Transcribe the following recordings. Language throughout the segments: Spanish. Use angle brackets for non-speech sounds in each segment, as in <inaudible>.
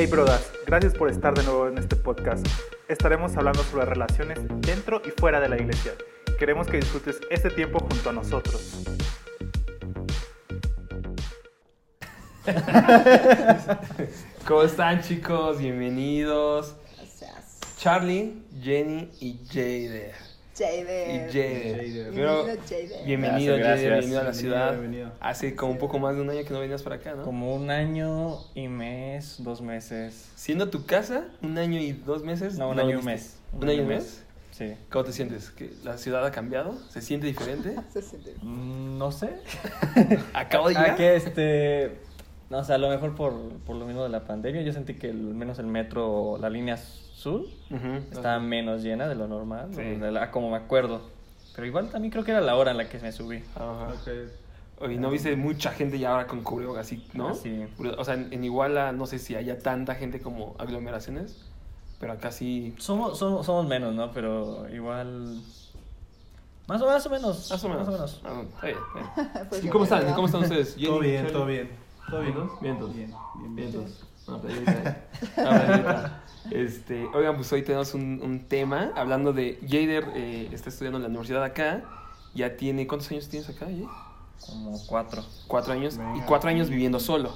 Hey brodas, gracias por estar de nuevo en este podcast. Estaremos hablando sobre relaciones dentro y fuera de la iglesia. Queremos que disfrutes este tiempo junto a nosotros. <laughs> ¿Cómo están chicos? Bienvenidos. Charlie, Jenny y Jader. Jader. Y Jader. Bienvenido, Pero- Jader. Bienvenido, Gracias, Jader, gracias. bienvenido a la ciudad. bienvenido. Hace como un poco más de un año que no venías para acá, ¿no? Como un año y mes, dos meses. Siendo tu casa, un año y dos meses. No, un año y un mes. ¿Un año y un mes? Sí. ¿Cómo te sientes? ¿Que ¿La ciudad ha cambiado? ¿Se siente diferente? <laughs> Se siente- Mm, No sé. <laughs> Acabo de Ah, llegar. que este. No, o sea, a lo mejor por, por lo mismo de la pandemia, yo sentí que al menos el metro, la línea sur, Ujú. estaba menos llena de lo normal, Sí. ¿no? de la- como me acuerdo. Pero igual también creo que era la hora en la que me subí. Ajá. Oye, ¿no viste mucha gente ya ahora con cubrebocas así, no? Ah, sí. O sea, en, en Iguala no sé si haya tanta gente como aglomeraciones, pero acá sí... Somos, somos, somos menos, ¿no? Pero igual. Más o, más o menos. Más o menos. Más o menos. Ah, está bien, bien. Pues ¿Y cómo están? ¿Cómo están ustedes? Todo bien, todo bien. Todo bien. Vientos. Bien, bien, bien. Vientos. Una playerita. Una playerita. Este, oigan, pues hoy tenemos un, un tema hablando de Jader, eh, está estudiando en la universidad acá. Ya tiene, ¿cuántos años tienes acá? Jay? Como cuatro. Cuatro años. Y Venga. cuatro años viviendo solo.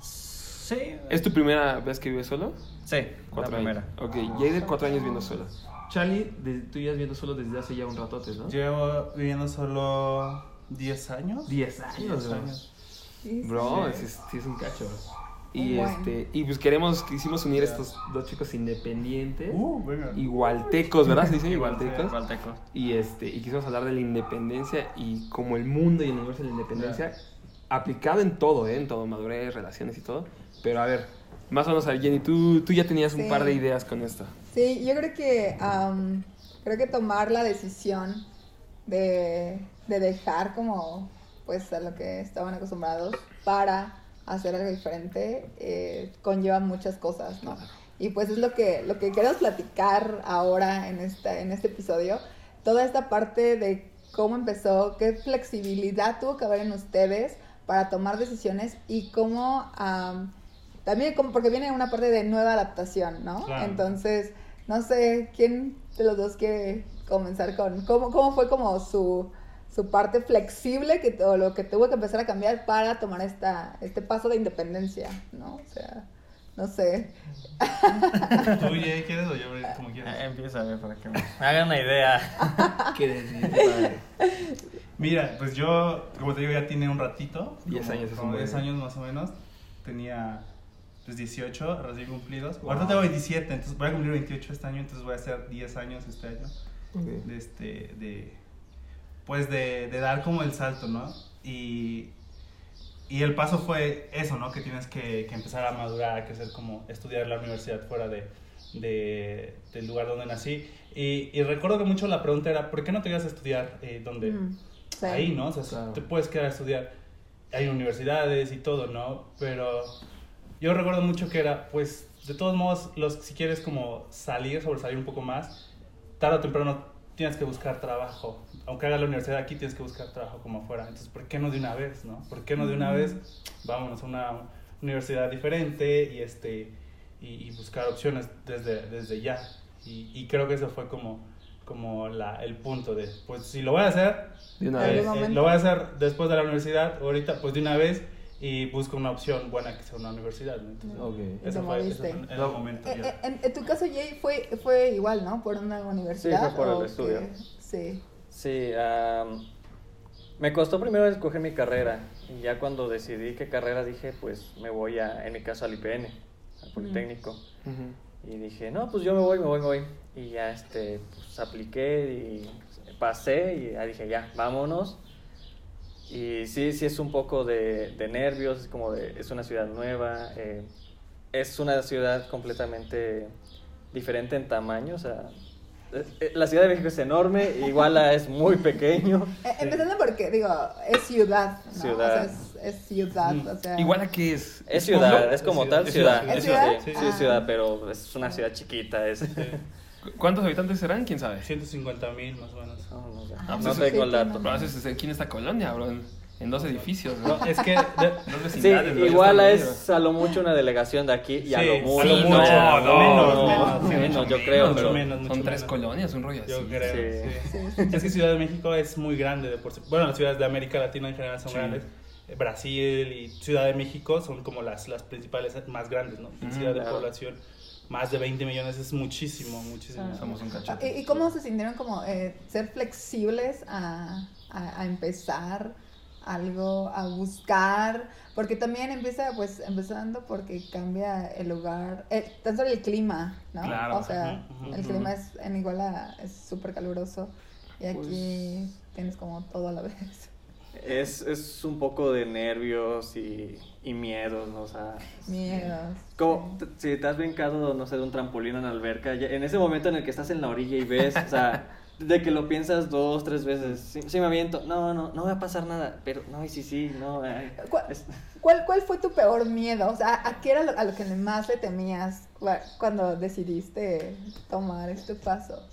Sí. ¿Es tu primera vez que vives solo? Sí, Cuatro la primera. años. Ok, Jader, cuatro años viviendo solo. Charlie, de- tú ya viviendo solo desde hace ya un ratote, ¿no? Llevo viviendo solo 10 años. Diez años, 10 bro. años. Bro, Sí. es, es un cacho. Y Bueno. este, y pues queremos, quisimos unir estos dos chicos independientes. Uh, venga. Igualtecos, ¿verdad? Se dice <laughs> igualtecos. Gualteco. Y este, y quisimos hablar de la independencia y como el mundo y el universo de la independencia aplicado en todo, ¿eh? En todo, madurez, relaciones y todo. Pero a ver, más o menos a ver, Jenny, tú, tú ya tenías un par de ideas con esto. Sí, yo creo que creo que tomar la decisión de, de dejar como pues a lo que estaban acostumbrados para hacer algo diferente eh, conlleva muchas cosas, ¿no? Y pues es lo que, lo que queremos platicar ahora en, esta, en este episodio. Toda esta parte de cómo empezó, qué flexibilidad tuvo que haber en ustedes para tomar decisiones y cómo am, también como porque viene una parte de nueva adaptación, ¿no? Claro. Entonces, no sé, ¿quién de los dos quiere comenzar con cómo, cómo fue como su, su parte flexible que, o lo que tuvo que empezar a cambiar para tomar esta, este paso de independencia, ¿no? O sea, no sé. ¿Tú, Jay, quieres o yo como quieras? Empieza a ver para que me hagan una idea. <laughs> ¿Qué decir? Mira, pues yo, como te digo, ya tiene un ratito. 10 como- años Como buen- 10 años más o menos. Tenía pues 18 recién cumplidos. Ahorita tengo 27, entonces voy a cumplir 28 este año, entonces voy a hacer 10 años este año. de este de pues de, de dar como el salto no y y el paso fue eso no que tienes que, que empezar a madurar que hacer como estudiar la universidad fuera de, de- del lugar donde nací. Y, y recuerdo que mucho la pregunta era ¿por qué no te ibas a estudiar eh, donde Mm, sí. ahí no o sea Claro. te puedes quedar a estudiar. Hay universidades y todo no pero yo recuerdo mucho que era pues de todos modos los si quieres como salir sobresalir un poco más tarde o temprano tienes que buscar trabajo. Aunque hagas la universidad aquí, tienes que buscar trabajo como afuera. Entonces, ¿por qué no de una vez, no? ¿Por qué no de una vez? Vámonos a una universidad diferente y, este, y, y buscar opciones desde, desde ya. Y, y creo que eso fue como, como la, el punto de, pues si lo voy a hacer, De una En eh, vez. eh, lo voy a hacer después de la universidad, ahorita, pues de una vez y busco una opción buena que sea una universidad. ¿no? Entonces, Ok. Y ese te fue, moviste. fue el No. momento. Eh, ya. eh, En, en tu caso, Jay, fue, fue igual, ¿no? Por una universidad. Sí, fue por el ¿o estudio. qué? Sí. Sí, am, me costó primero escoger mi carrera. Y ya cuando decidí qué carrera dije, pues me voy a, en mi caso, al IPN, al Politécnico. Y dije, no, pues yo me voy, me voy, me voy. Y ya este, pues apliqué y pasé y ya dije, ya, vámonos. Y sí, sí es un poco de, de nervios, es como de, es una ciudad nueva, eh, es una ciudad completamente diferente en tamaño, o sea, la Ciudad de México es enorme, Iguala es muy pequeño. <laughs> Eh, Empezando porque, digo, es ciudad, ¿no? Ciudad. O sea, es, es ciudad, Mm. o sea... Igual a qué es. Es ciudad, es como Es tal ciudad. ciudad. ¿Es Sí, ciudad? Sí, Ah. sí, es ciudad, pero es una ciudad chiquita. Es... <laughs> ¿Cuántos habitantes serán? ¿Quién sabe? 150 mil más o menos. No, no sé. Ah, No pues tengo el sí, dato. no. Pero haces aquí en esta colonia, bro. En dos edificios, ¿no? No, es que de- Dos Sí, igual es a lo mucho una delegación de aquí y a Sí, lo a mucho. lo mucho. No, no, menos, no, menos, menos, mucho yo menos, creo, mucho pero menos, Son tres menos. colonias, un rollo así. Yo creo, Sí. sí. Es que Ciudad de México es muy grande de por sí. Bueno, las ciudades de América Latina en general son Sí. grandes. Eh, Brasil y Ciudad de México son como las, las principales más grandes, ¿no? Densidad de claro. población, más de 20 millones es muchísimo, muchísimo. Ah. Somos un ¿Y, cachete. y cómo se sintieron como eh, ser flexibles a, a- a empezar algo, a buscar? Porque también empieza, pues, empezando porque cambia el lugar, eh, tan solo el clima, ¿no? Claro, O sea, el clima es, en Iguala es súper caluroso y aquí tienes como todo a la vez. Es, es un poco de nervios y, y miedos, ¿no? O sea, Miedos. como sí. si te has brincado, no sé, de un trampolín en la alberca, ya- en ese momento en el que estás en la orilla y ves, o sea, <laughs> de que lo piensas dos, tres veces, sí, sí me aviento, no, no, no va a pasar nada, pero no, y sí, sí, no, ay, ¿Cuál, es- cuál, cuál fue tu peor miedo? O sea, ¿a qué era lo, a lo que más le temías cua- cuando decidiste tomar este paso?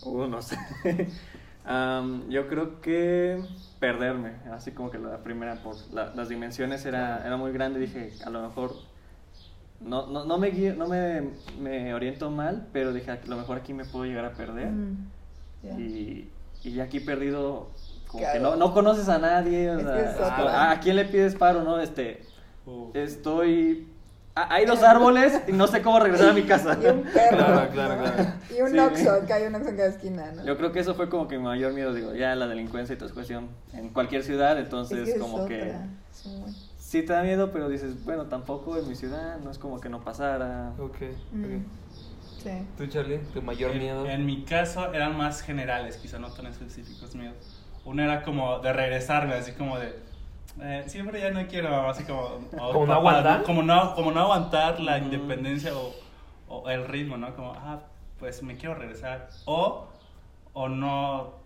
Uh, no sé. <laughs> Am, yo creo que perderme, así como que la primera, por la- las dimensiones era, era muy grande, dije, a lo mejor no, no, no, me, guío- no me, me oriento mal, pero dije, a lo mejor aquí me puedo llegar a perder. Mm. Y, y aquí perdido, como Claro. que no, no conoces a nadie, o Es sea. ¿a, a quién le pides paro, no? Este, Uh, estoy... a- Hay dos árboles y no sé cómo regresar a mi casa. Y un perro. Claro, claro. Y un Sí. Oxxo, que hay un Oxxo en cada esquina, ¿no? Yo creo que eso fue como que mi mayor miedo, digo, ya la delincuencia y toda esa cuestión en cualquier ciudad, entonces es que es como que. Sí. Sí te da miedo, pero dices, bueno, tampoco en mi ciudad, no es como que no pasara. Ok, Mm, ok. sí. ¿Tú, Charlie? ¿Tu mayor en, miedo? en mi caso eran más generales, quizá no tan específicos miedos. Uno era como de regresarme, así como de... eh, siempre ya no quiero, así como... <laughs> o ¿Como no aguantar? Como no, como no aguantar la Ujú. independencia o, o el ritmo, ¿no? Como, ah, pues me quiero regresar. O, o no...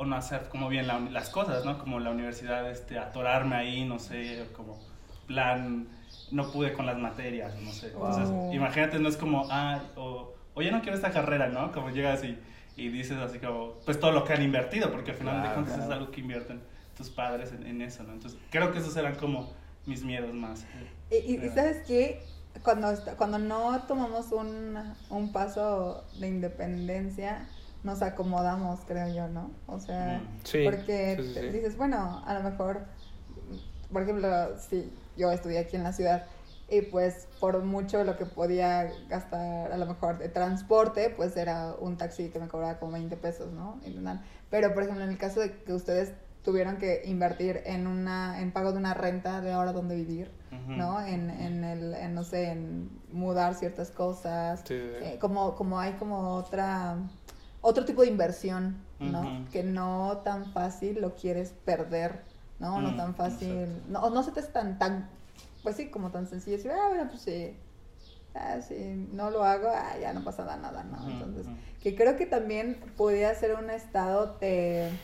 O no hacer como bien la las cosas, ¿no? Como la universidad, este, atorarme ahí, no sé, como plan, no pude con las materias, no sé. Entonces, Oh. imagínate, no es como, ah, o, o ya no quiero esta carrera, ¿no? Como llegas y, y dices así como, pues todo lo que han invertido, porque al final de Claro, cuentas es claro. algo que invierten tus padres en, en eso, ¿no? Entonces, creo que esos eran como mis miedos más. Y, y- y sabes qué, cuando, cuando no tomamos un, un paso de independencia, nos acomodamos, creo yo, ¿no? O sea, Mm. Sí, porque sí, sí, dices, bueno, a lo mejor, por ejemplo, sí, yo estudié aquí en la ciudad y pues por mucho lo que podía gastar a lo mejor de transporte, pues era un taxi que me cobraba como 20 pesos, ¿no? Pero por ejemplo, en el caso de que ustedes tuvieron que invertir en una en pago de una renta de ahora donde vivir. ¿no? En, en el, en, no sé, en mudar ciertas cosas, Sí, sí, sí. eh, como, como hay como otra, otro tipo de inversión, ¿no? Que no tan fácil lo quieres perder, ¿no? No Mm, tan fácil, no, no se te es tan, tan, pues sí, como tan sencillo decir, ah, bueno, pues sí, ah, sí, no lo hago, ah, ya no pasa nada, ¿no? Entonces, que creo que también podría ser un estado de,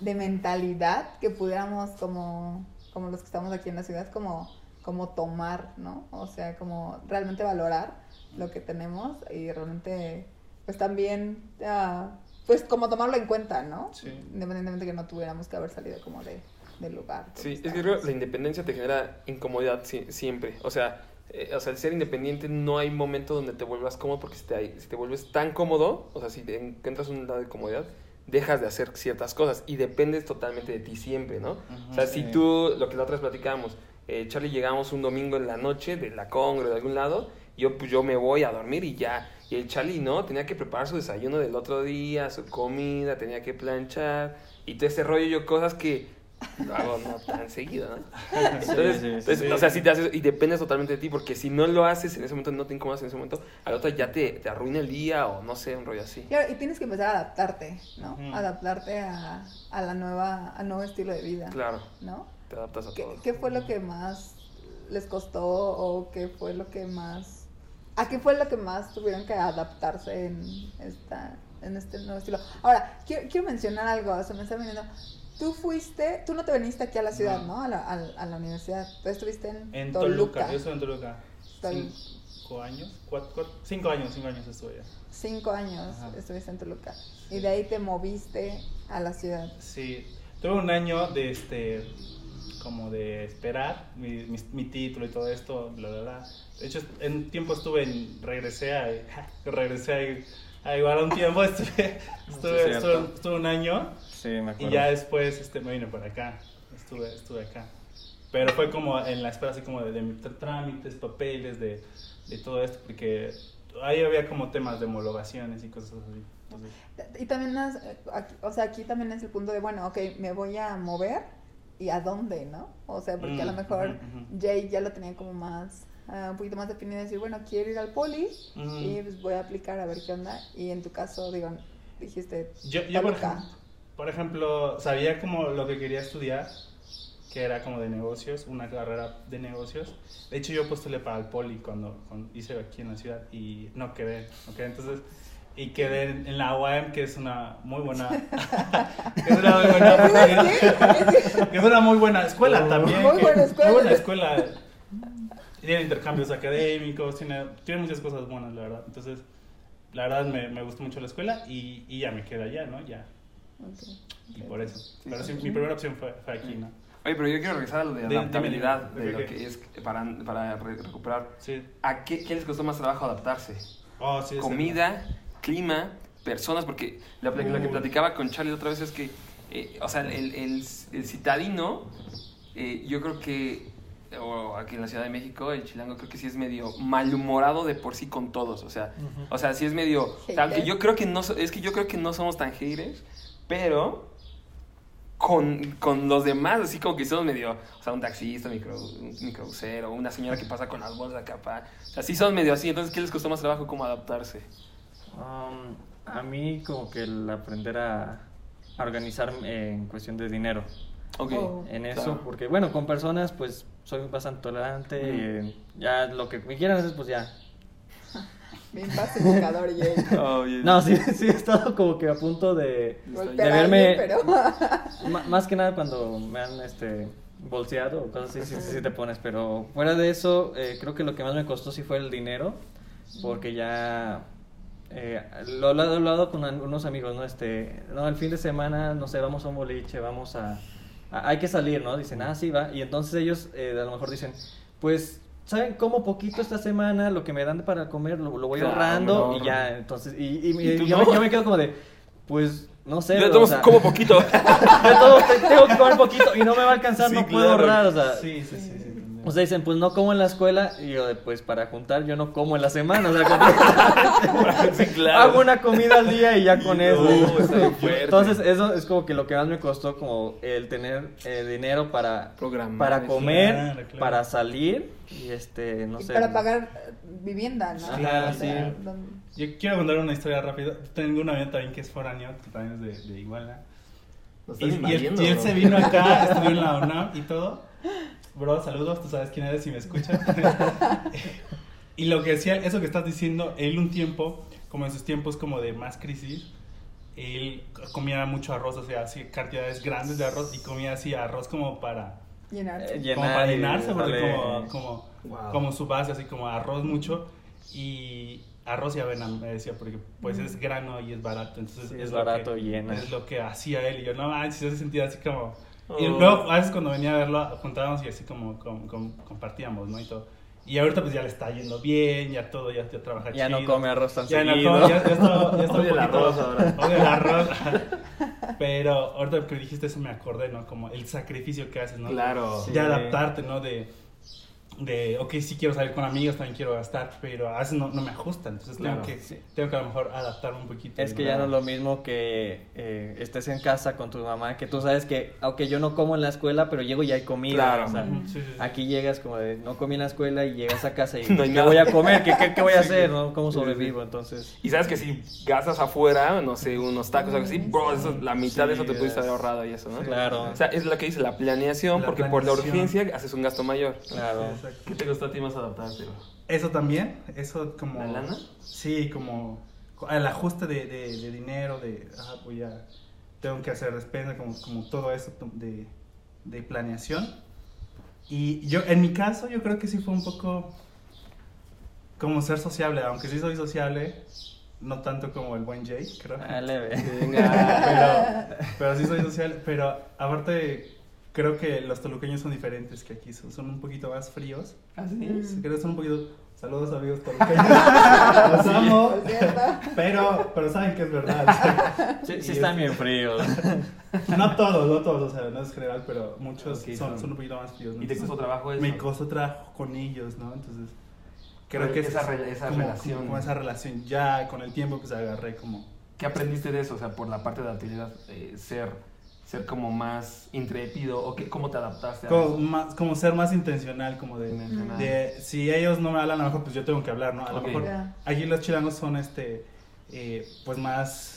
de mentalidad que pudiéramos como, como los que estamos aquí en la ciudad, como, como tomar, ¿no? O sea, como realmente valorar lo que tenemos y realmente, pues también, ah, pues como tomarlo en cuenta, ¿no? Sí. Independientemente que no tuviéramos que haber salido como de, del lugar. Sí, es que creo que la independencia te genera incomodidad si- siempre. O sea, eh, o sea, el ser independiente no hay momento donde te vuelvas cómodo porque si te, si te vuelves tan cómodo, o sea, si te encuentras un lado de comodidad, dejas de hacer ciertas cosas y dependes totalmente de ti siempre, ¿no? o sea, si tú, lo que la otra vez platicábamos, eh, Charlie llegamos un domingo en la noche de la congre de algún lado, yo pues yo me voy a dormir y ya. Y el Charlie no, tenía que preparar su desayuno del otro día, su comida, tenía que planchar y todo ese rollo, yo cosas que lo hago no tan seguido, ¿no? Entonces, <laughs> sí, sí, entonces, sí. o sea, si te haces y dependes totalmente de ti, porque si no lo haces en ese momento, no te incomodas en ese momento, al otro ya te, te arruina el día o no sé, un rollo así. Y, ahora- y tienes que empezar a adaptarte, ¿no? Ujú. Adaptarte a, a la nueva, al nuevo estilo de vida, Claro, ¿no? te adaptas a ¿Qué, todo. qué fue lo que más les costó o qué fue lo que más... ¿A qué fue lo que más tuvieron que adaptarse en, esta, en este nuevo estilo? Ahora, quiero, quiero mencionar algo, se me está viniendo. Tú fuiste, tú no te viniste aquí a la ciudad, No. ¿no? A la, a, a la universidad. Tú estuviste en, En Toluca. Toluca. yo estoy en Toluca. Tol- Cinco años, cuatro, cuatro- cinco años, cinco años estuve allá. Cinco años Ajá. estuviste en Toluca. Y de ahí te moviste a la ciudad. Sí, tuve un año de este como de esperar mi, mi, mi título y todo esto, bla, bla, bla. De hecho, en tiempo estuve en, regresé a, <laughs> regresé a, a igual un tiempo, <laughs> estuve, estuve, Sí, estuve, estuve un año Sí, me acuerdo. y ya después este, me vine por acá, estuve, estuve acá. Pero fue como en la espera así como de, de trámites, papeles, de, de todo esto, porque ahí había como temas de homologaciones y cosas así. Entonces, Y también, eh, aquí- o sea, aquí también es el punto de, bueno, ok, me voy a mover y a dónde, ¿no? O sea, porque a lo Mm, mejor. Jay ya lo tenía como más, ah, un poquito más definido, decir, bueno, quiero ir al poli Ujú. y pues voy a aplicar a ver qué onda. Y en tu caso, digo, dijiste, Yo, yo por, ejemplo, por ejemplo, sabía como lo que quería estudiar, que era como de negocios, una carrera de negocios. De hecho, yo postulé para el poli cuando, cuando hice aquí en la ciudad y no quedé, quedé. Entonces, y quedé en, la UAM, que es una muy buena... <laughs> que es una muy buena, <laughs> que es una muy buena escuela también. Muy buena escuela. Muy buena escuela. Tiene intercambios académicos, tiene, tiene muchas cosas buenas, la verdad. Entonces, la verdad me, me gustó mucho la escuela y, y ya me quedé allá, ¿no? Ya. ok, Y por eso. Pero sí, mi primera opción fue, fue aquí, ¿no? Oye, pero yo quiero regresar a lo de adaptabilidad, de lo que es para, para re- recuperar. Sí. ¿A qué, qué les costó más trabajo adaptarse? Oh, sí, sí. Comida, clima, personas, porque lo, lo que Uy. platicaba con Charlie la otra vez es que, eh, o sea, el, el, el citadino, eh, yo creo que, o aquí en la Ciudad de México, el chilango creo que sí es medio malhumorado de por sí con todos, o sea, o sea, sí es medio, o sea, aunque yo creo que no, es que yo creo que no somos tan haters, pero con, con los demás, así como que somos medio, o sea, un taxista, micro, un microbusero, una señora que pasa con las bolsas acá, pa. o sea, sí son medio así, entonces, ¿qué les costó más trabajo como adaptarse? Um, a mí como que el aprender a, a organizarme en cuestión de dinero. Ok. Oh. En eso, Claro. porque bueno, con personas pues soy bastante tolerante. Ujú. eh, ya lo que me quieran hacer pues ya. <laughs> Bien pacificador, Jay. <laughs> Oye, No, sí, sí he estado como que a punto de... De verme- pero... <laughs> Más que nada cuando me han este bolseado o cosas así, sí, sí te pones, pero fuera de eso, eh, creo que lo que más me costó sí fue el dinero, porque ya eh, lo he hablado, he hablado con unos amigos, ¿no? Este, no, el fin de semana, no sé, vamos a un boliche, vamos a, a- hay que salir, ¿no? Dicen, ah, sí, va, y entonces ellos eh, a lo mejor dicen, pues, ¿saben cómo poquito esta semana, lo que me dan para comer, lo, lo voy Claro, ahorrando y ya, entonces, y, y- ¿Y tú y yo, no? me, yo me quedo como de, pues, no sé, Yo o tomo sea, como poquito. <laughs> yo todo- tengo que comer poquito y no me va a alcanzar, Sí, no puedo claro. ahorrar, o sea, Sí, sí, sí. Sea, dicen, pues no como en la escuela, y yo, pues para juntar, yo no como en la semana, o sea, como- <laughs> sí, claro. hago una comida al día y ya con eso. Está bien fuerte. Entonces, eso es como que lo que más me costó, como el tener eh, dinero para, Programar para eso. comer, Claro, claro. para salir, y este, no y sé. para pagar eh, vivienda, ¿no? Ajá, O sea, sí. donde- Yo quiero contar una historia rápida. Tengo un amigo también que es foráneo, que también es de, de Iguala. Y, y él, y él se vino acá, estudió en la <laughs> UNAM y todo. Bro, saludos, tú sabes quién eres si me escuchas. <laughs> y lo que decía, eso que estás diciendo, él un tiempo, como en sus tiempos como de más crisis, él comía mucho arroz, o sea, así cantidades grandes de arroz y comía así arroz como para, llenarse. Eh, llenar como para llenarse, porque como, como, Wow. como su base, así como arroz mucho y arroz y avena, me decía, porque pues es grano y es barato, entonces Sí, es lo barato que- y llena. Es lo que hacía él y yo, no manches, yo se sentía así como... Y luego a veces cuando venía a verlo, juntábamos y así como com- com- compartíamos, ¿no? Y todo. Y ahorita pues ya le está yendo bien, ya todo, ya, ya trabaja Ya no chido. come arroz tan Ya no come, ya, ya está, ya está <laughs> un Odia el poquito- arroz ahora. <laughs> odia el arroz. <laughs> Pero ahorita que dijiste eso me acordé, ¿no? Como el sacrificio que haces, ¿no? Claro. De Sí. adaptarte, ¿no? De, de, ok, sí quiero salir con amigos, también quiero gastar, pero a veces no, no me ajusta, entonces Claro. tengo, que, Sí. tengo que a lo mejor adaptarme un poquito. Es que ya no es lo mismo que eh, estés en casa con tu mamá, que tú sabes que, aunque yo no como en la escuela, pero llego y hay comida. Claro. o sea, Ujú, sí, sí, sí. Aquí llegas como de, no comí en la escuela y llegas a casa y <laughs> No ¿qué voy a comer? ¿Qué, qué, qué voy a hacer? sí. ¿no? ¿Cómo sobrevivo? Entonces, Y sabes que si gastas afuera, no sé, unos tacos o algo así, bro, eso, la mitad de eso te pudiste haber ahorrado y eso, ¿no? claro, O sea, es lo que dice la planeación, La porque por la urgencia haces un gasto mayor. claro. Exacto. ¿Qué te costó a ti más adaptarte? Eso también, eso como... ¿La lana? Sí, como el ajuste de, de, de dinero, de, ah, voy a, tengo que hacer despensa, como, como todo eso de, de planeación. Y yo, en mi caso, yo creo que sí fue un poco como ser sociable, aunque sí soy sociable, no tanto como el buen Jay, creo. Ah, leve. Venga. pero, <laughs> pero sí soy social. Pero aparte, creo que los toluqueños son diferentes que aquí. Son, son un poquito más fríos. ¿Ah, sí? Mm. Creo que son un poquito. Saludos, amigos toluqueños. <laughs> Los amo. Pero, pero saben que es verdad. Sí, sí están es- bien fríos. <laughs> No todos, no todos, o sea, no es general, pero muchos Ok, son, un poquito más fríos. ¿no? ¿Y te costó trabajo eso? Me costó trabajo con ellos, ¿no? Entonces, creo Pero que esa es re- esa como, relación. como esa relación. Ya con el tiempo, pues agarré como. ¿Qué aprendiste de eso? O sea, por la parte de la actividad, eh, ser, ser como más intrépido o qué, cómo te adaptaste a Como, eso? más, como ser más intencional, como de, Intencional. de. Si ellos no me hablan, a lo mejor, pues yo tengo que hablar, ¿no? A lo mejor aquí los chilangos son, este, eh, pues más.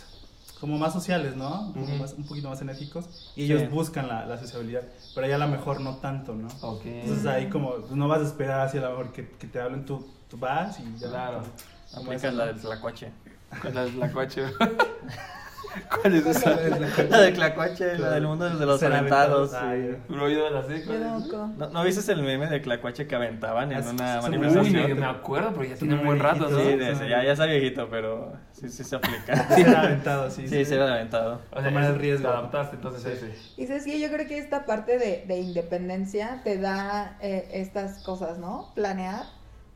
Como más sociales, ¿no? Como Ujú. más- un poquito más enérgicos. Y ellos Sí. buscan la, la sociabilidad. Pero allá a lo mejor no tanto, ¿no? Ok. Entonces ahí como pues, no vas a esperar así a lo mejor que, que te hablen, tú, tú vas y ya. Claro. Aplicas la del tlacuache. ¿Cuál es <laughs> la coche? <laughs> <laughs> ¿Cuál es esa? La del tlacuache, la del mundo de los aventados. sí. yo no la sé. Yo ¿cuál es? tampoco. ¿No, ¿No viste el meme de Tlacuache que aventaban en una sí, sí, Uy, manifestación? me, acuerdo, pero ya tiene un buen rato, ¿no? Sí, Sí, de ya, ya está viejito, pero sí, sí se aplica. <laughs> Ser aventado, sí. Sí, se va aventado. O sea, Tomar el riesgo. Te adaptaste, entonces Sí. ese. Y sabes que yo creo que esta parte de, de independencia te da eh, estas cosas, ¿no? Planear,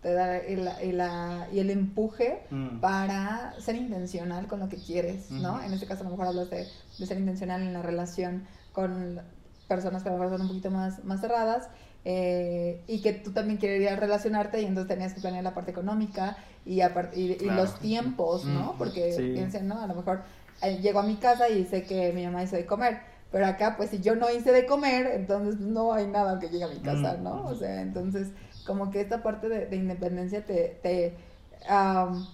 te da el, y la- y el empuje Mm. para ser intencional con lo que quieres, ¿no? En este caso a lo mejor hablas de, de ser intencional en la relación con personas que a lo mejor son un poquito más, más cerradas eh, y que tú también querías relacionarte y entonces tenías que planear la parte económica y, apart- y, los tiempos, ¿no? Porque Sí. piensen, ¿no? A lo mejor eh, llego a mi casa y sé que mi mamá hizo de comer. Pero acá, pues si yo no hice de comer, entonces no hay nada que llegue a mi casa, Mm. ¿no? O sea, entonces como que esta parte de, de independencia te, te, am,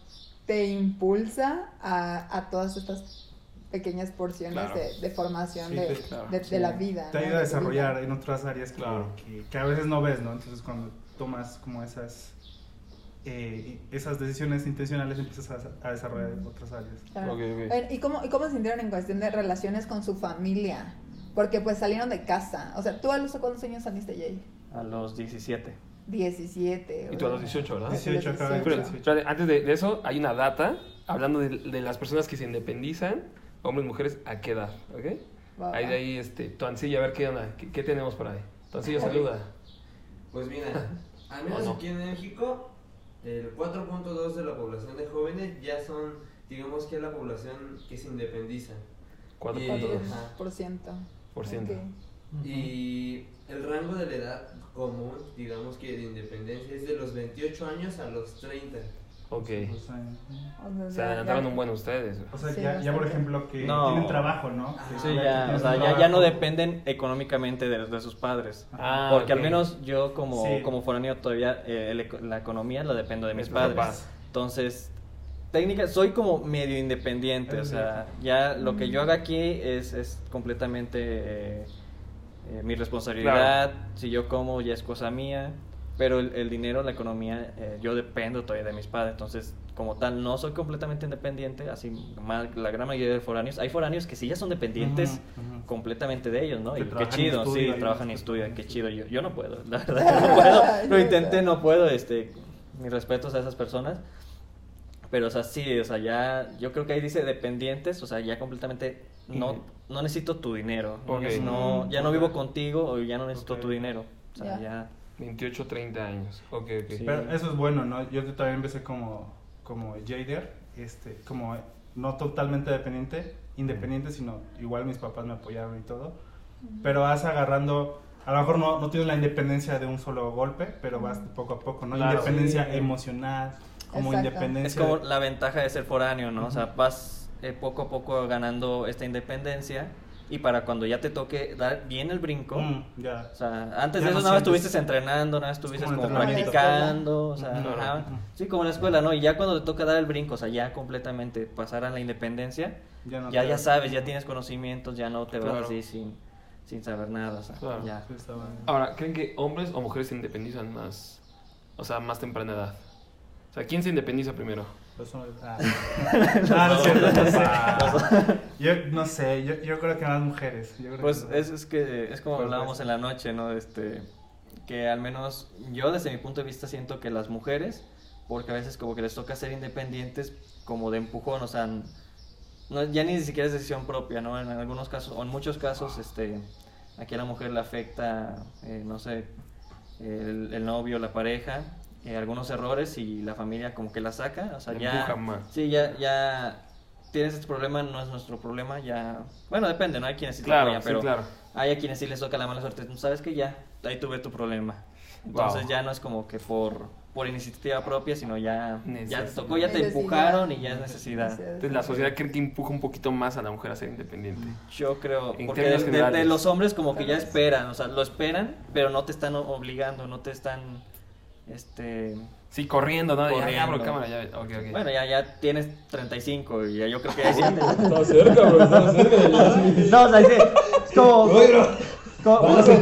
te impulsa a, a todas estas pequeñas porciones Claro. de, de formación Sí, de, te- claro. de, de Sí. la vida. Te ¿no? ayuda a desarrollar en otras áreas que, Claro. que, que a veces no ves, ¿no? Entonces cuando tomas como esas eh, esas decisiones intencionales empiezas a, a desarrollar en otras áreas. Claro. Ok, ok. Oigan, ¿Y cómo, ¿Y cómo se sintieron en cuestión de relaciones con su familia? Porque pues salieron de casa. O sea, ¿tú a los cuántos años saliste, Jay? A los 17. 17. Y tú a los ¿verdad? 18, ¿verdad? 18 acaba de Pero, 18. espérate, antes de, de eso, hay una data hablando de, de las personas que se independizan, hombres y mujeres, ¿a qué edad? ¿Ok? Va, Ahí de ahí, este, Tuancilla, a ver qué onda, qué, qué tenemos por ahí. Tuancillo, saluda. Pues mira, <laughs> al menos ¿O no? aquí en México, el 4.2 de la población de jóvenes ya son, digamos que la población que se independiza. 4.2%. Ajá. Por ciento. Por ciento. Y el rango de la edad común, digamos que de independencia, es de los 28 años a los 30. Ok. O sea, O sea, Se ya- adelantaron ya- un buen ustedes. o sea, Sí, ya, ya por ejemplo que No. tienen trabajo, ¿no? Ah, Sí, ya, o sea, ya, ya no dependen económicamente de, de sus padres. Ah, Porque al menos yo como, Sí. como foráneo todavía eh, el eco- la economía la dependo de mis padres. Entonces, técnica, soy como medio independiente. O sea, ya lo que yo haga aquí es, es completamente eh, eh, mi responsabilidad. Si yo como ya es cosa mía. Pero el, el dinero, la economía, eh, yo dependo todavía de mis padres. Entonces, como tal, no soy completamente independiente. Así, la gran mayoría de foráneos. Hay foráneos que sí ya son dependientes Ujú, ujú. completamente de ellos, ¿no? Que Y qué chido, sí, trabajan y estudian, qué chido. Yo, yo no puedo, la <laughs> verdad, no puedo. Lo intenté, no puedo, este, mis respetos a esas personas. Pero, o sea, sí, o sea, ya, yo creo que ahí dice dependientes, o sea, ya completamente, no, no necesito tu dinero. Ok. No, ya no vivo contigo o ya no necesito Ok. tu dinero. O sea, Ya. ya. 28, 30 años. Ok, ok. Sí. Pero eso es bueno, ¿no? Yo también empecé como, como Jader, este, como no totalmente dependiente, independiente, sino igual mis papás me apoyaron y todo. Pero vas agarrando, a lo mejor no, no tienes la independencia de un solo golpe, pero vas poco a poco, ¿no? Claro. independencia Sí. emocional, como Exacto. Es independencia. como la ventaja de ser foráneo, ¿no? O sea, vas eh, poco a poco ganando esta independencia y para cuando ya te toque dar bien el brinco, Mm, ya. O sea, antes Ya de eso no nada más estuviste entrenando, nada más estuviste como como, practicando, o sea, sí, como en la escuela, ¿no? Y ya cuando te toca dar el brinco, o sea, ya completamente pasar a la independencia, Ya, no ya, sabes, ya tienes conocimientos, ya no te vas así sin, sin saber nada, o sea, Claro. ya. Sí, estaba- Ahora, ¿creen que hombres o mujeres se independizan más? O sea, más temprana edad. O sea, ¿quién se independiza primero? Los <laughs> hombres- Ah, no es cierto, no sé. Yo no sé, yo, yo creo que más mujeres. Yo creo Pues que- es, es que es como hablábamos pues. en la noche, ¿no? Este, que al menos yo desde mi punto de vista siento que las mujeres porque a veces como que les toca ser independientes como de empujón, o sea, no, ya ni siquiera es decisión propia, ¿no? En algunos casos, o en muchos casos, este, aquí a la mujer le afecta, eh, no sé, el, el novio, la pareja, eh, algunos errores y la familia como que la saca, o sea, ya... más. Sí, ya, ya tienes este problema, no es nuestro problema, ya... Bueno, depende, ¿no? Hay quienes sí te Claro, apoyan, sí, pero claro. hay a quienes sí les toca la mala suerte. ¿Sabes que Ya, ahí tuve tu problema. Entonces Wow. ya no es como que por, por iniciativa propia, sino ya, ya te tocó, ya te Necesidad. empujaron y ya es necesidad. Entonces la sociedad cree que empuja un poquito más a la mujer a ser independiente. Yo creo, En porque de, de- los hombres como que ya esperan, o sea, lo esperan, pero no te están obligando, no te están, este... Sí, corriendo, ¿no? De, Ya, abro Corriendo. cámara, ya. Ok, ok. Bueno, ya, ya tienes 35 y ya yo creo que ya. Está cerca, bro, está cerca de No, o sea, sí, es como... como- Se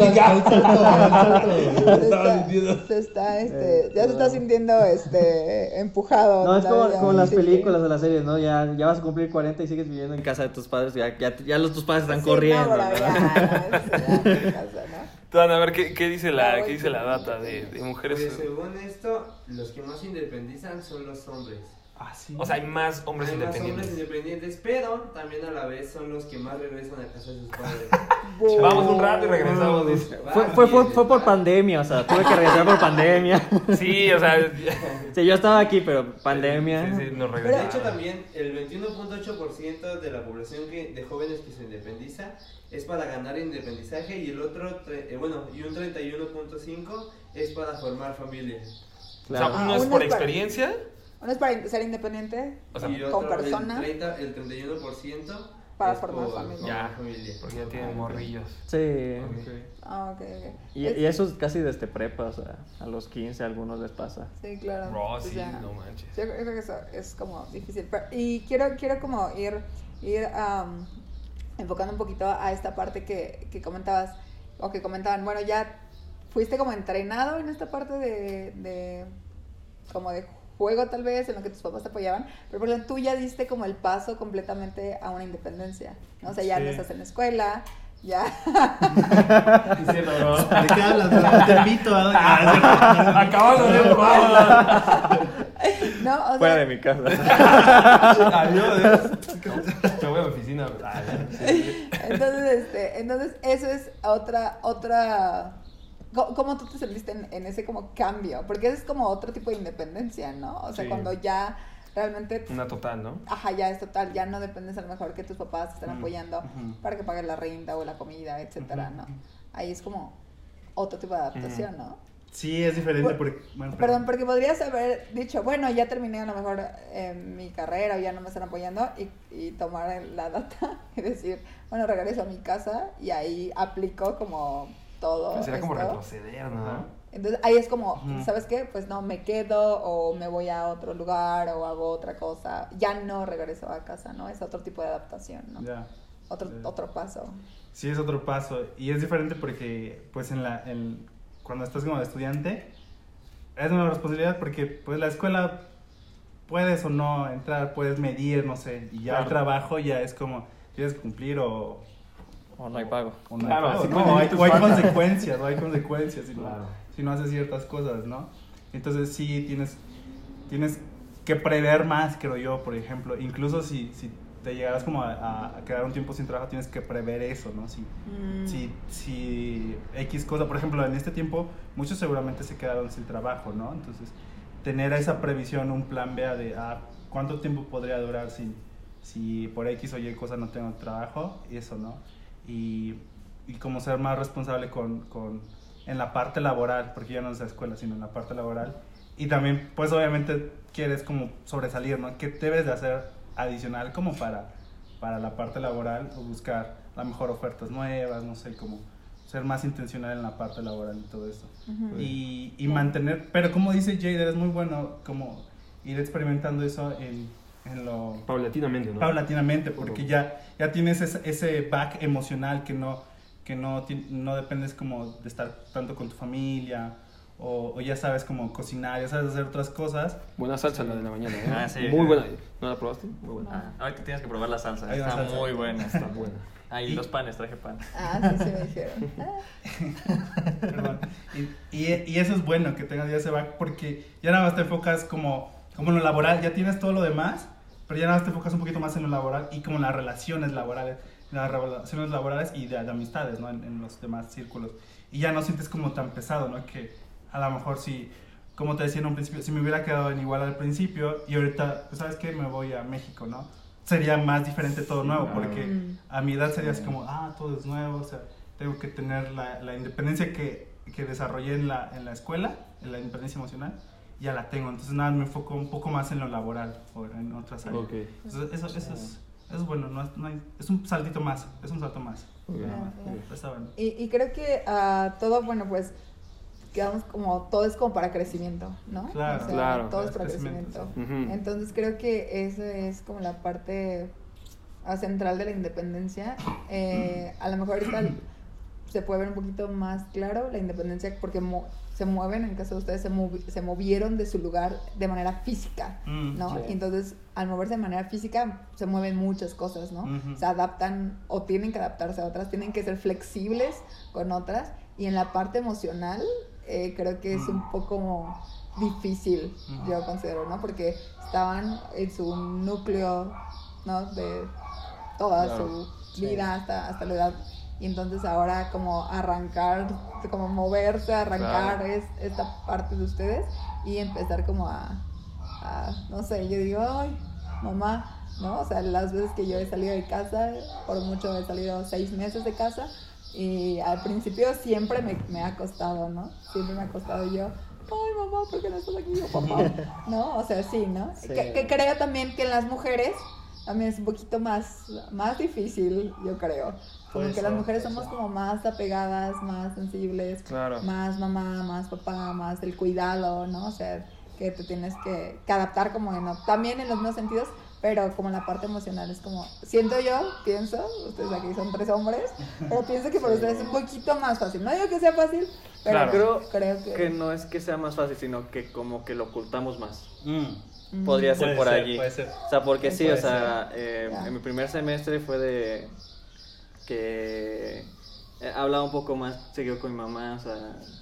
está, se está, este, ya se está sintiendo este, empujado. No, es como, como las películas o las series, ¿no? Ya, ya vas a cumplir 40 y sigues viviendo en casa de tus padres, ya, ya, ya los tus padres están Sí, corriendo. No, ¿no? ya, no, eso ya en casa, ¿no? Tuan, a ver, ¿qué, qué dice la, qué dice la data de, de mujeres? Pues según esto, los que más se independizan son los hombres. Ah, sí. O sea, hay más hombres Hay más hombres independientes. independientes, pero también a la vez son los que más regresan a casa de sus padres. <laughs> Vamos un rato y regresamos. dice. Fue, fue, fue, fue por pandemia, o sea, tuve que regresar por pandemia. <laughs> Sí, o sea. <laughs> Sí, yo estaba aquí, pero pandemia. Sí, sí, nos De regresamos. hecho, también el 21.8% de la población que, de jóvenes que se independiza es para ganar independizaje y el otro, tre- eh, bueno, y un 31.5 es para formar familia. O sea, Claro. uno Ah, es por experiencia. Uno es para ser independiente. O sea, y con otro, persona. El, 30, el 31% Para es formar familia. Ya, familia. porque ya tienen morrillos. Sí. Ah, ok, ok. Y, Es- y eso es casi desde prepa, o sea, a los 15 a algunos les pasa. Sí, claro. Bro, O sí, sea, no manches. Yo creo yo creo que eso es como difícil. Pero- y quiero, quiero como ir, ir am, enfocando un poquito a esta parte que, que comentabas, o que comentaban, bueno, ya fuiste como entrenado en esta parte de, de como de juego tal vez, en lo que tus papás te apoyaban, pero por ejemplo tú ya diste como el paso completamente a una independencia, ¿no? O sea, ya Sí. no estás en la escuela, ya... <laughs> ¿De qué hablas? Te invito a... Acabas de no, o sea, Fuera de mi casa. <laughs> Adiós. <laughs> Me voy a la oficina. Entonces, este, entonces eso es otra, otra, ¿cómo tú te sentiste en, en ese como cambio? Porque es como otro tipo de independencia, ¿no? O sea, Sí. cuando ya realmente, Una total, ¿no? ajá, ya es total, ya no dependes a lo mejor que tus papás te estén Mm, apoyando para que paguen la renta o la comida, etcétera, ¿no? Ahí es como otro tipo de adaptación, ¿no? Sí, es diferente porque... Bueno, Perdón, porque podrías haber dicho, bueno, ya terminé a lo mejor eh, mi carrera o ya no me están apoyando y, y tomar la data <laughs> y decir, bueno, regreso a mi casa y ahí aplico como todo. Pues Será como retroceder, ¿no? Entonces ahí es como. ¿sabes qué? Pues no, me quedo o me voy a otro lugar o hago otra cosa. Ya no regreso a casa, ¿no? Es otro tipo de adaptación, ¿no? Ya. Otro, Sí. otro paso. Sí, es otro paso. Y es diferente porque, pues, en la, en, cuando estás como estudiante, es una responsabilidad porque, pues, la escuela puedes o no entrar, puedes medir, no sé. Y ya el trabajo ya es como, tienes que cumplir o... O no hay pago. o no hay Claro, pago, así ¿no? hay, o hay consecuencias, o hay consecuencias si, Claro. no, si no haces ciertas cosas, ¿no? Entonces sí tienes, tienes que prever más, creo yo, por ejemplo. Incluso si, si te llegaras como a, a quedar un tiempo sin trabajo, tienes que prever eso, ¿no? Si, Mm. si, si X cosa, por ejemplo, en este tiempo muchos seguramente se quedaron sin trabajo, ¿no? Entonces, tener esa previsión, un plan B de ah, cuánto tiempo podría durar si, si por X o Y cosa no tengo trabajo, eso, ¿no? Y, y como ser más responsable con, con, en la parte laboral, porque ya no es la escuela, sino en la parte laboral. Y también, pues obviamente quieres como sobresalir, ¿no? ¿Qué debes de hacer adicional como para, para la parte laboral o buscar a lo mejor ofertas nuevas, no sé, como ser más intencional en la parte laboral y todo eso. Ujú. Y, y mantener, pero como dice Jader, es muy bueno como ir experimentando eso en, en lo Paulatinamente, ¿no? paulatinamente, porque ya, ya tienes ese, ese back emocional que no, que no, no dependes como de estar tanto con tu familia o, o ya sabes como cocinar, ya sabes hacer otras cosas. Buena salsa la de la mañana, ¿eh? Ah, sí. Muy buena. ¿No la probaste? Muy buena. Ah, ahorita tienes que probar la salsa. Está salsa. muy buena. Está buena. Ah, y los panes, traje pan. Ah, sí, sí me dijeron. <laughs> Y, y, y eso es bueno, que tengas ya se va, porque ya nada más te enfocas como, como en lo laboral, ya tienes todo lo demás, pero ya nada más te enfocas un poquito más en lo laboral y como en las relaciones laborales, las relaciones laborales y de, de amistades, ¿no? En, en los demás círculos. Y ya no sientes como tan pesado, ¿no? Que a lo mejor si, como te decía en un principio, si me hubiera quedado en igual al principio y ahorita, pues, ¿sabes qué? Me voy a México, ¿no? Sería más diferente todo nuevo, porque Mm. a mi edad sería así como, ah, todo es nuevo, o sea, tengo que tener la, la independencia que, que desarrollé en la, en la escuela, en la independencia emocional, ya la tengo. Entonces, nada, me enfoco un poco más en lo laboral o en otras áreas. Ok. Entonces, eso, eso, es, eso es bueno, no, es- no hay- es un saltito más, es un salto más. Ok. nada más. Ah, ok. Está bueno. Y, y creo que ah, todo, bueno, pues, quedamos como, todo es como para crecimiento, ¿no? Claro. O sea, Claro. Todo es para crecimiento, crecimiento. Ujú. Entonces creo que esa es como la parte ah, central de la independencia. Eh, a lo mejor ahorita <clears throat> se puede ver un poquito más claro la independencia porque mo- se mueven, en caso de ustedes, se, movi- se movieron de su lugar de manera física, Mm, ¿no? sí. Y entonces, al moverse de manera física, se mueven muchas cosas, ¿no? Se adaptan o tienen que adaptarse a otras, tienen que ser flexibles con otras. Y en la parte emocional, eh, creo que es un Mm. poco difícil, yo considero, ¿no? Porque estaban en su núcleo, ¿no? De toda Claro. su vida hasta, hasta la edad. Y entonces ahora como arrancar, como moverse, arrancar Claro. es, esta parte de ustedes y empezar como a, a, no sé, yo digo, ay, mamá, ¿no? O sea, las veces que yo he salido de casa, por mucho he salido seis meses de casa y al principio siempre me, me ha costado, ¿no? Siempre me ha costado yo, ay, mamá, ¿por qué no estás aquí? Yo, papá, <laughs> ¿no? O sea, sí, ¿no? Sí. Que, que creo también que en las mujeres también es un poquito más, más difícil, yo creo. Como Puede que las mujeres puede somos como más apegadas, más sensibles, Claro. más mamá, más papá, más el cuidado, ¿no? O sea, que te tienes que, que adaptar como en, también en los mismos sentidos, pero como la parte emocional es como, siento yo, pienso, ustedes aquí son tres hombres, pero pienso que para ustedes es un poquito más fácil. No digo que sea fácil, pero Claro. Creo, creo que... que no es que sea más fácil, sino que como que lo ocultamos más. Mm. Podría ser Puede por ser, allí. puede ser. O sea, porque sí, o sea, eh, en mi primer semestre fue de que eh, hablaba un poco más seguido con mi mamá, o sea,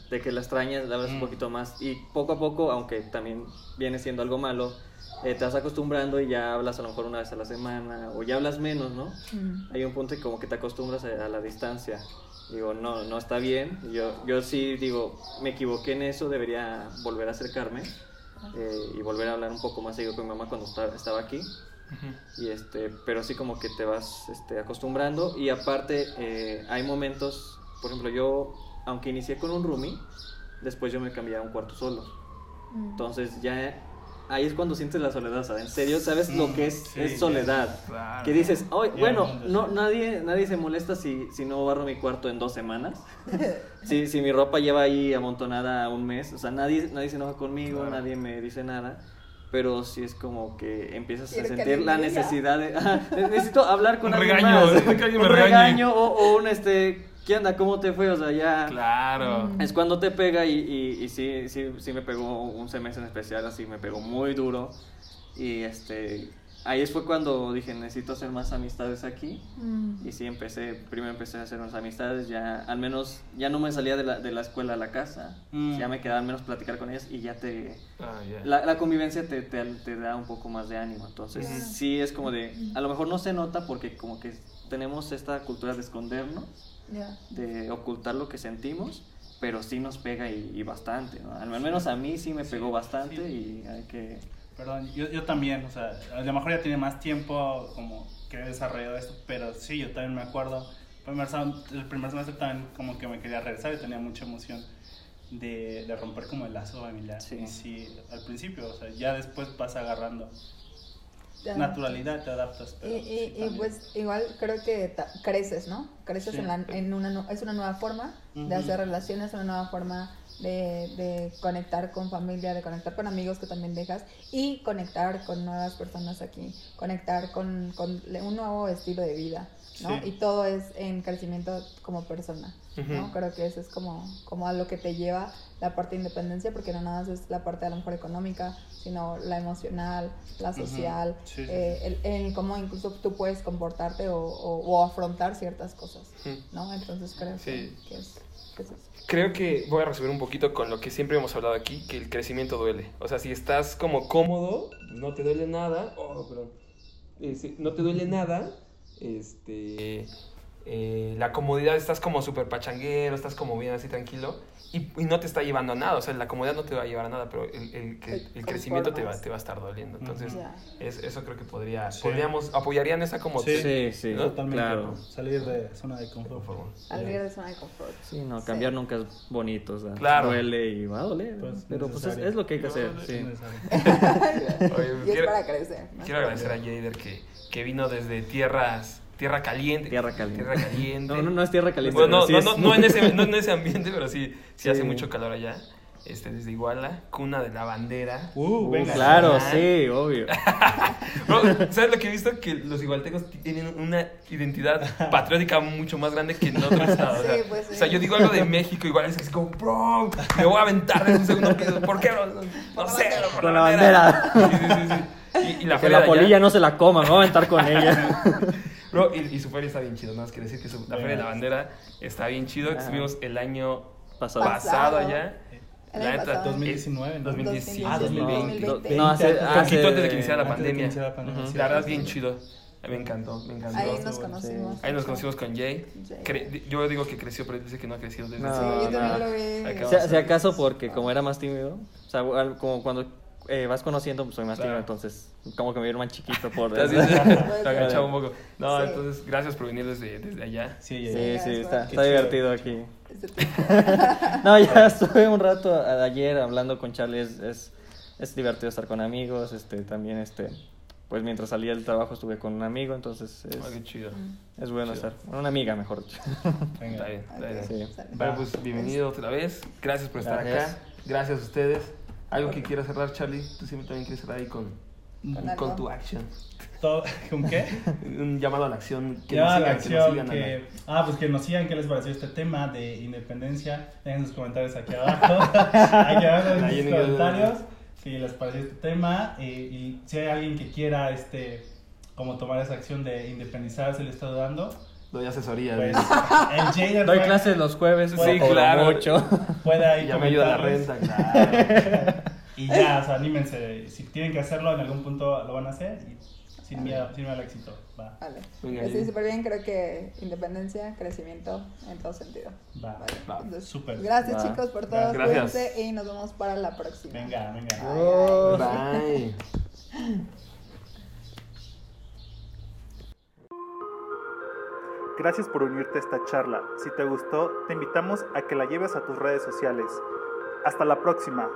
de que la extrañas, la hablas un Mm. poquito más. Y poco a poco, aunque también viene siendo algo malo, eh, te vas acostumbrando y ya hablas a lo mejor una vez a la semana, o ya hablas menos, ¿no? Mm. Hay un punto que como que te acostumbras a, a la distancia. Digo, no, no está bien. Yo, yo sí digo, me equivoqué en eso, debería volver a acercarme eh, y volver a hablar un poco más seguido con mi mamá cuando esta- estaba aquí. Y este, pero sí como que te vas este, acostumbrando y aparte eh, hay momentos, por ejemplo yo, aunque inicié con un roomie, después yo me cambié a un cuarto solo. Mm. Entonces ya ahí es cuando sientes la soledad, ¿sabes? En serio, ¿sabes lo que es, Sí, es soledad? Claro. Que dices, "Ay, Ya, bueno, no, nadie, nadie se molesta si, si no barro mi cuarto en dos semanas. <laughs> si, si mi ropa lleva ahí amontonada un mes, o sea, nadie, nadie se enoja conmigo, Claro. nadie me dice nada. Pero sí es como que empiezas a Quiero sentir la necesidad de... <laughs> Ajá, necesito hablar con Un alguien regaño, más. necesito <laughs> que alguien me un regañe. regaño o, o un este... ¿Qué onda? ¿Cómo te fue? O sea, ya... Claro. Mm. Es cuando te pega y, y, y sí, sí, sí me pegó un semestre en especial, así me pegó muy duro. Y este, ahí fue cuando dije, necesito hacer más amistades aquí. Mm. Y sí, empecé, primero empecé a hacer unas amistades, ya al menos, ya no me salía de la, de la escuela a la casa. Mm. Ya me quedaba al menos platicar con ellas y ya te... Ah, ya. La, la convivencia te, te, te da un poco más de ánimo. Entonces, Claro. sí es como de, a lo mejor no se nota porque como que tenemos esta cultura de escondernos De ocultar lo que sentimos, pero sí nos pega y, y bastante, ¿no? Al menos a mí sí me pegó bastante sí. y hay que... Perdón, yo, yo también, o sea, a lo mejor ya tiene más tiempo como que he desarrollado esto, pero sí, yo también me acuerdo, primer el primer semestre también como que me quería regresar y tenía mucha emoción de, de romper como el lazo familiar. Sí. Sí, al principio, o sea, ya después vas agarrando. Naturalidad, te adaptas. Y, Pero y, sí, y, también. pues igual creo que creces, ¿no? Creces Sí. en, la, en una, es una nueva forma de hacer relaciones, una nueva forma de, de conectar con familia, de conectar con amigos que también dejas y conectar con nuevas personas aquí, conectar con, con un nuevo estilo de vida, ¿no? Sí. Y todo es en crecimiento como persona, ¿no? Creo que eso es como, como a lo que te lleva la parte de independencia, porque no nada más es la parte a lo mejor económica, sino la emocional, la social, sí. eh, el, el cómo incluso tú puedes comportarte o, o- o afrontar ciertas cosas. ¿no? Entonces creo que, es, que es eso. Creo que voy a resumir un poquito con lo que siempre hemos hablado aquí, que el crecimiento duele. O sea, si estás como cómodo, no te duele nada, oh, perdón, Eh, si no te duele nada, este, eh, la comodidad, estás como súper pachanguero, estás como bien así tranquilo, y, y no te está llevando a nada, o sea, la comodidad no te va a llevar a nada, pero el, el, El el crecimiento te va, te va a estar doliendo. Entonces, Ya. es, eso creo que podría, Sí. podríamos, apoyarían esa como... Sí. Sí, sí, ¿no? Totalmente. claro. Salir de zona de confort. Salir de zona de confort. Sí, no, Sí. cambiar nunca es bonito, o sea, Claro. duele y va a doler, Pues, pero pues es, es lo que hay que hacer, Es sí. <laughs> Oye, y es quiero- para crecer. ¿no? Quiero agradecer a Jader que, que vino desde tierras, tierra caliente. Tierra caliente. Tierra caliente. No, no, no es tierra caliente. Bueno, no, no, sí no, es- no en <laughs> ese, no en ese ambiente, pero sí, sí, Sí. hace mucho calor allá. Este, desde Iguala, cuna de la bandera. Uh, Uh, venga. claro, sí, obvio. <laughs> Bro, ¿Sabes lo que he visto? Que los igualtecos tienen una identidad patriótica mucho más grande que en otros <laughs> estados. o, sea, Sí, pues sí. o sea, yo digo algo de México, igual es que es como, bro, me voy a aventar de un segundo piso. ¿Por qué, bro? No, no sé, bro, por Con la bandera. Sí, sí, sí, sí. Y, y la que la allá- polilla no se la coma, me voy a aventar con ella. Bro, y, y su feria está bien chido, nada más quiere decir que su- la feria de la bandera está bien chido. Ajá. Estuvimos el año Pasado. pasado, allá. El La año neta, pasado. 2019, ¿no? 2017, Ah, 2020. 2020. No, hace, Un hace- poquito antes de que iniciara la pandemia. la pandemia, Ujú. sí. La verdad, bien chido. Me encantó, me encantó. Ahí nos conocimos. Ahí nos conocimos con Jay. Jay. Cre- yo digo que creció, pero él dice que no ha crecido desde No, ese- no. Si, acaso porque como era más tímido, o sea, como cuando eh, vas conociendo, pues soy más tímido, Claro. entonces como que me vieron más chiquito por <laughs> <laughs> agachado un poco. No, Sí. entonces, gracias por venir desde, desde allá. Sí, Sí, ya, sí. Sí, está, está divertido aquí. <laughs> No, ya estuve un rato a- ayer hablando con Charlie, es, es, es divertido estar con amigos, este, también, este, pues mientras salía del trabajo estuve con un amigo, entonces es, Ah, qué chido. es bueno chido. estar, con una amiga mejor dicho. Venga. Está bien, está bien. Sí. Bueno, pues bienvenido otra vez. Gracias por estar Gracias. acá. Gracias a ustedes. ¿Algo que quieras cerrar, Charlie? Tú siempre también quieres cerrar ahí con, Con algo. con tu action. <laughs> ¿Con qué? Un llamado a la acción. Que Ya nos la sigan, que nos acción sigan. que... Ana. Ah, pues que nos sigan qué les pareció este tema de independencia. Dejen sus comentarios aquí abajo. <laughs> aquí abajo en Ahí sus en comentarios. Si les pareció este tema. eh, y si hay alguien que quiera este como tomar esa acción de independizarse, le está dudando. Doy asesoría. Pues dice. el Jader Doy puede- clases los jueves, Sí, sí, claro. mucho. puede ahí ya me ayuda la renta, claro. <laughs> Y ya, o sea, anímense. Si tienen que hacerlo, en algún punto lo van a hacer. Y sin miedo, sin miedo al éxito. Va. Vale. Pues. Sí, súper bien. Creo que independencia, crecimiento en todo sentido. Va. Vale. Va. Entonces, Súper. Gracias, Va. chicos, por todo. Gracias. Cuídense y nos vemos para la próxima. Venga, venga. Bye. <laughs> Gracias por unirte a esta charla. Si te gustó, te invitamos a que la lleves a tus redes sociales. Hasta la próxima.